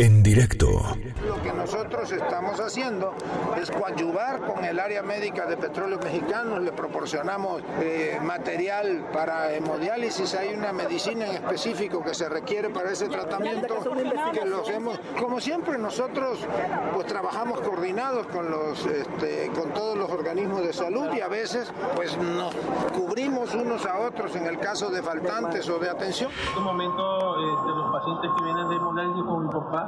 En directo. Lo que nosotros estamos haciendo es coadyuvar con el área médica de petróleos mexicanos, le proporcionamos eh, material para hemodiálisis, hay una medicina en específico que se requiere para ese tratamiento, que lo hacemos, como siempre nosotros pues trabajamos coordinados con los este, con todos los organismos de salud y a veces pues nos cubrimos unos a otros en el caso de faltantes o de atención. En este momento este, los pacientes que vienen de hemodiálisis con mi papá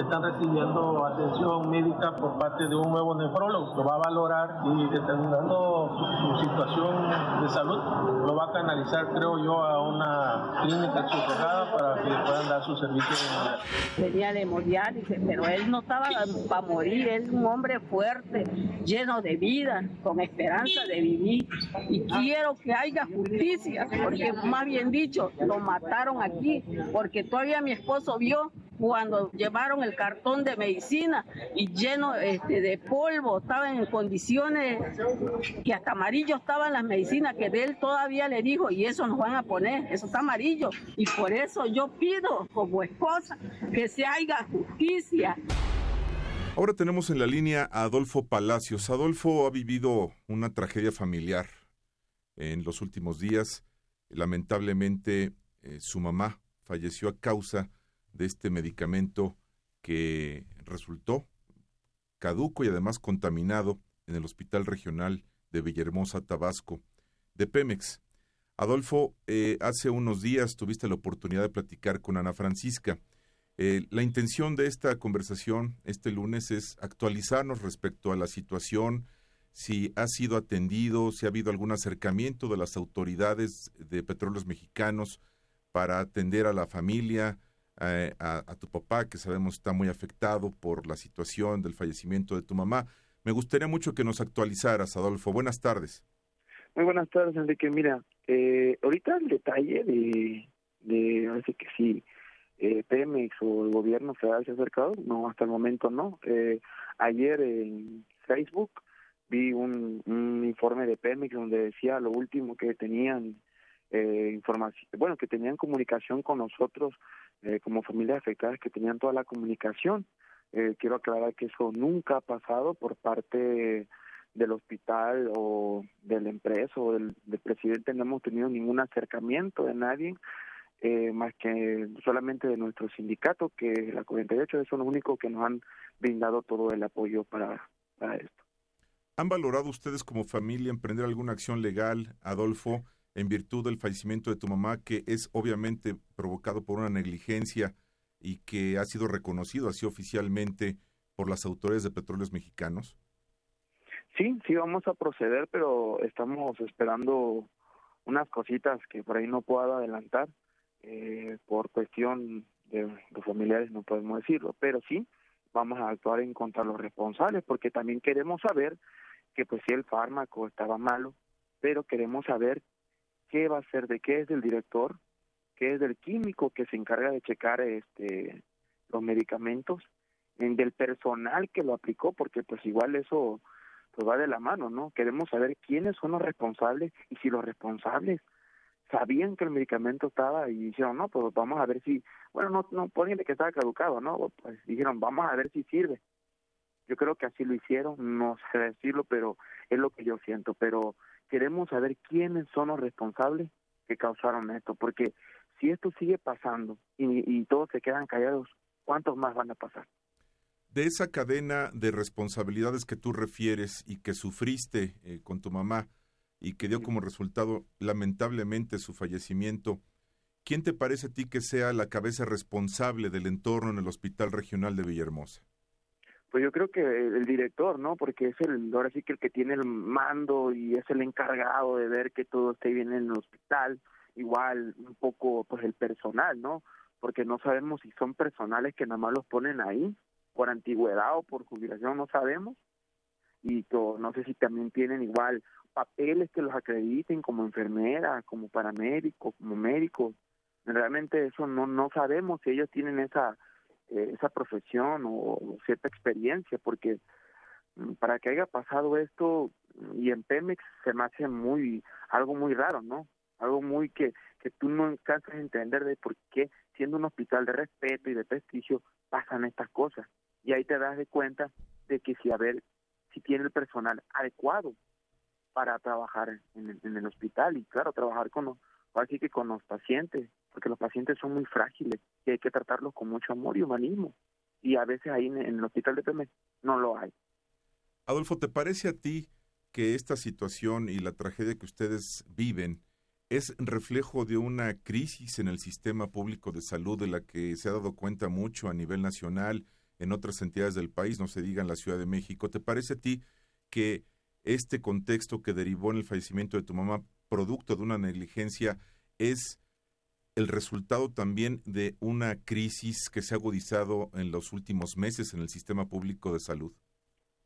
están recibiendo atención médica por parte de un nuevo nefrólogo. Lo va a valorar y determinando su situación de salud, lo va a canalizar, creo yo, a una clínica soterrada para que puedan dar su servicio Tenía de hemodiálisis, pero él no estaba para morir, es un hombre fuerte, lleno de vida, con esperanza de vivir. Y quiero que haya justicia, porque más bien dicho, lo mataron aquí, porque todavía mi esposo vio cuando llevaron el cartón de medicina y lleno este, de polvo, estaban en condiciones que hasta amarillo estaban las medicinas que de él todavía le dijo y eso nos van a poner, eso está amarillo y por eso yo pido como esposa que se haga justicia. Ahora tenemos en la línea a Adolfo Palacios. Adolfo ha vivido una tragedia familiar en los últimos días. Lamentablemente eh, su mamá falleció a causa de este medicamento que resultó caduco y además contaminado en el Hospital Regional de Villahermosa, Tabasco, de Pemex. Adolfo, eh, hace unos días tuviste la oportunidad de platicar con Ana Francisca. Eh, la intención de esta conversación este lunes es actualizarnos respecto a la situación, si ha sido atendido, si ha habido algún acercamiento de las autoridades de petróleos mexicanos para atender a la familia, eh, a, tu papá, que sabemos está muy afectado por la situación del fallecimiento de tu mamá. Me gustaría mucho que nos actualizaras, Adolfo. Buenas tardes. Muy buenas tardes, Enrique. Mira, eh, ahorita el detalle de, de que sí, eh, Pemex o el gobierno se ha acercado, no, hasta el momento no. Eh, ayer en Facebook vi un, un informe de Pemex donde decía lo último que tenían eh, información, bueno, que tenían comunicación con nosotros eh, como familias afectadas, que tenían toda la comunicación. Eh, quiero aclarar que eso nunca ha pasado por parte del hospital o de la empresa o del, presidente, no hemos tenido ningún acercamiento de nadie. Eh, más que solamente de nuestro sindicato, que la 48 son los únicos que nos han brindado todo el apoyo para esto. ¿Han valorado ustedes como familia emprender alguna acción legal, Adolfo, en virtud del fallecimiento de tu mamá, que es obviamente provocado por una negligencia y que ha sido reconocido así oficialmente por las autoridades de petróleos mexicanos? Sí, sí vamos a proceder, pero estamos esperando unas cositas que por ahí no puedo adelantar eh, por cuestión de los familiares, no podemos decirlo, pero sí vamos a actuar en contra de los responsables, porque también queremos saber que pues si el fármaco estaba malo, pero queremos saber qué va a ser, de qué es del director, qué es del químico que se encarga de checar este los medicamentos, en del personal que lo aplicó, porque pues igual eso pues va de la mano, ¿no? Queremos saber quiénes son los responsables y si los responsables sabían que el medicamento estaba y dijeron, no, pues vamos a ver si, bueno, no, no ponen que estaba caducado, ¿no? Pues dijeron, vamos a ver si sirve. Yo creo que así lo hicieron, no sé decirlo, pero es lo que yo siento, pero queremos saber quiénes son los responsables que causaron esto, porque si esto sigue pasando y, todos se quedan callados, ¿cuántos más van a pasar? De esa cadena de responsabilidades que tú refieres y que sufriste eh, con tu mamá y que dio como resultado lamentablemente su fallecimiento, ¿quién te parece a ti que sea la cabeza responsable del entorno en el Hospital Regional de Villahermosa? Pues yo creo que el director, ¿no? Porque es el, ahora sí que el que tiene el mando y es el encargado de ver que todo esté bien en el hospital. Igual un poco, pues el personal, ¿no? Porque no sabemos si son personales que nada más los ponen ahí por antigüedad o por jubilación, no sabemos. Y no sé si también tienen igual papeles que los acrediten como enfermera, como paramédico, como médico. Realmente eso no no sabemos si ellos tienen esa eh, esa profesión o cierta experiencia, porque mm, para que haya pasado esto y en Pemex se me hace muy algo muy raro, ¿no? Algo muy que que tú no alcanzas a entender de por qué siendo un hospital de respeto y de prestigio pasan estas cosas. Y ahí te das de cuenta de que si a ver si tiene el personal adecuado para trabajar en el, en el hospital y claro, trabajar con así que con los pacientes, porque los pacientes son muy frágiles y hay que tratarlos con mucho amor y humanismo. Y a veces ahí en, el hospital de Pemex no lo hay. Adolfo, ¿te parece a ti que esta situación y la tragedia que ustedes viven es reflejo de una crisis en el sistema público de salud de la que se ha dado cuenta mucho a nivel nacional, en otras entidades del país, no se diga en la Ciudad de México. ¿Te parece a ti que este contexto que derivó en el fallecimiento de tu mamá, producto de una negligencia, es el resultado también de una crisis que se ha agudizado en los últimos meses en el sistema público de salud?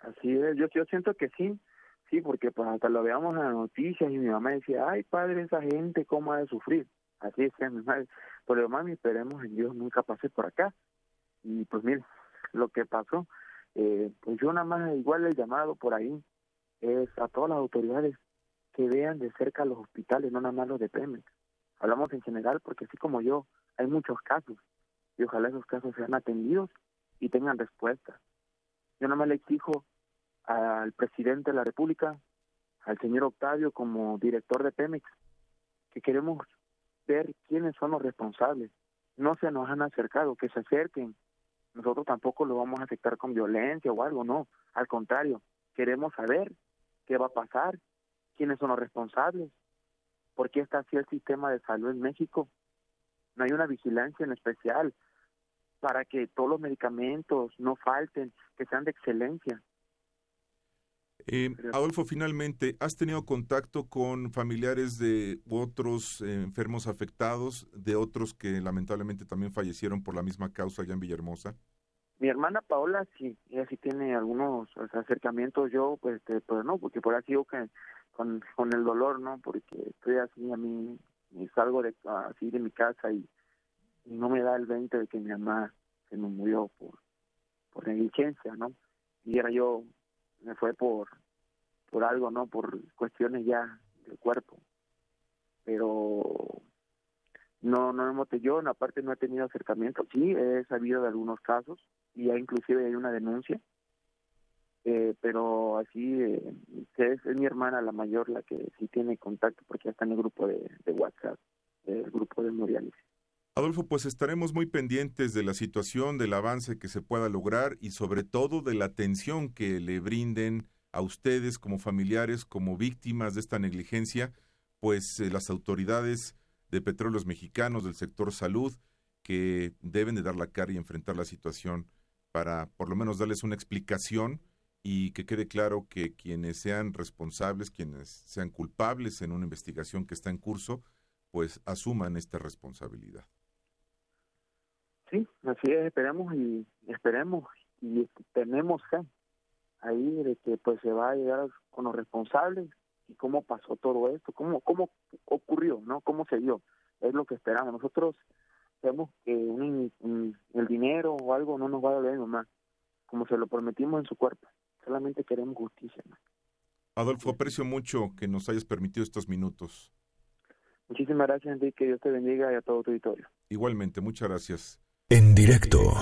Así es, yo, yo siento que sí, sí, porque pues hasta lo veamos en las noticias y mi mamá decía, ay padre, esa gente, ¿cómo ha de sufrir? Así es, mi madre. Pero mami, esperemos en Dios nunca pase por acá. Y pues mire, lo que pasó, eh, pues yo nada más igual el llamado por ahí es a todas las autoridades que vean de cerca los hospitales, no nada más los de Pemex. Hablamos en general porque así como yo, hay muchos casos y ojalá esos casos sean atendidos y tengan respuesta. Yo nada más le exijo al presidente de la República, al señor Octavio como director de Pemex, que queremos ver quiénes son los responsables. No se nos han acercado, que se acerquen. Nosotros tampoco lo vamos a aceptar con violencia o algo, no. Al contrario, queremos saber qué va a pasar, quiénes son los responsables, por qué está así el sistema de salud en México. No hay una vigilancia en especial para que todos los medicamentos no falten, que sean de excelencia. Eh, Adolfo, finalmente, ¿has tenido contacto con familiares de otros eh, enfermos afectados, de otros que lamentablemente también fallecieron por la misma causa allá en Villahermosa? Mi hermana Paola sí, ella sí tiene algunos acercamientos, yo pues, este, pues no, porque por así que con, con el dolor, ¿no? Porque estoy así, a mí salgo de, así de mi casa y, no me da el 20 de que mi mamá se me murió por, negligencia, ¿no? Y era yo, me fue por, por algo, ¿no? Por cuestiones ya del cuerpo. Pero no, no hemos, yo aparte no he tenido acercamiento, sí, he sabido de algunos casos y ya inclusive hay una denuncia, eh, pero así eh, es, mi hermana la mayor la que sí tiene contacto porque ya está en el grupo de, WhatsApp, el grupo de Morialis. Adolfo, pues estaremos muy pendientes de la situación, del avance que se pueda lograr y sobre todo de la atención que le brinden a ustedes como familiares, como víctimas de esta negligencia, pues eh, las autoridades de petróleos mexicanos del sector salud que deben de dar la cara y enfrentar la situación para por lo menos darles una explicación y que quede claro que quienes sean responsables, quienes sean culpables en una investigación que está en curso, pues asuman esta responsabilidad. Sí, así es, esperemos y esperemos y tenemos fe ahí de que pues se va a llegar con los responsables y cómo pasó todo esto, cómo cómo ocurrió, ¿no? Cómo se dio. Es lo que esperamos. Nosotros vemos que el dinero o algo no nos va a doler más, como se lo prometimos en su cuerpo. Solamente queremos justicia. Adolfo, aprecio mucho que nos hayas permitido estos minutos. Muchísimas gracias, Enrique. Que Dios te bendiga y a todo tu auditorio. Igualmente, muchas gracias. En directo.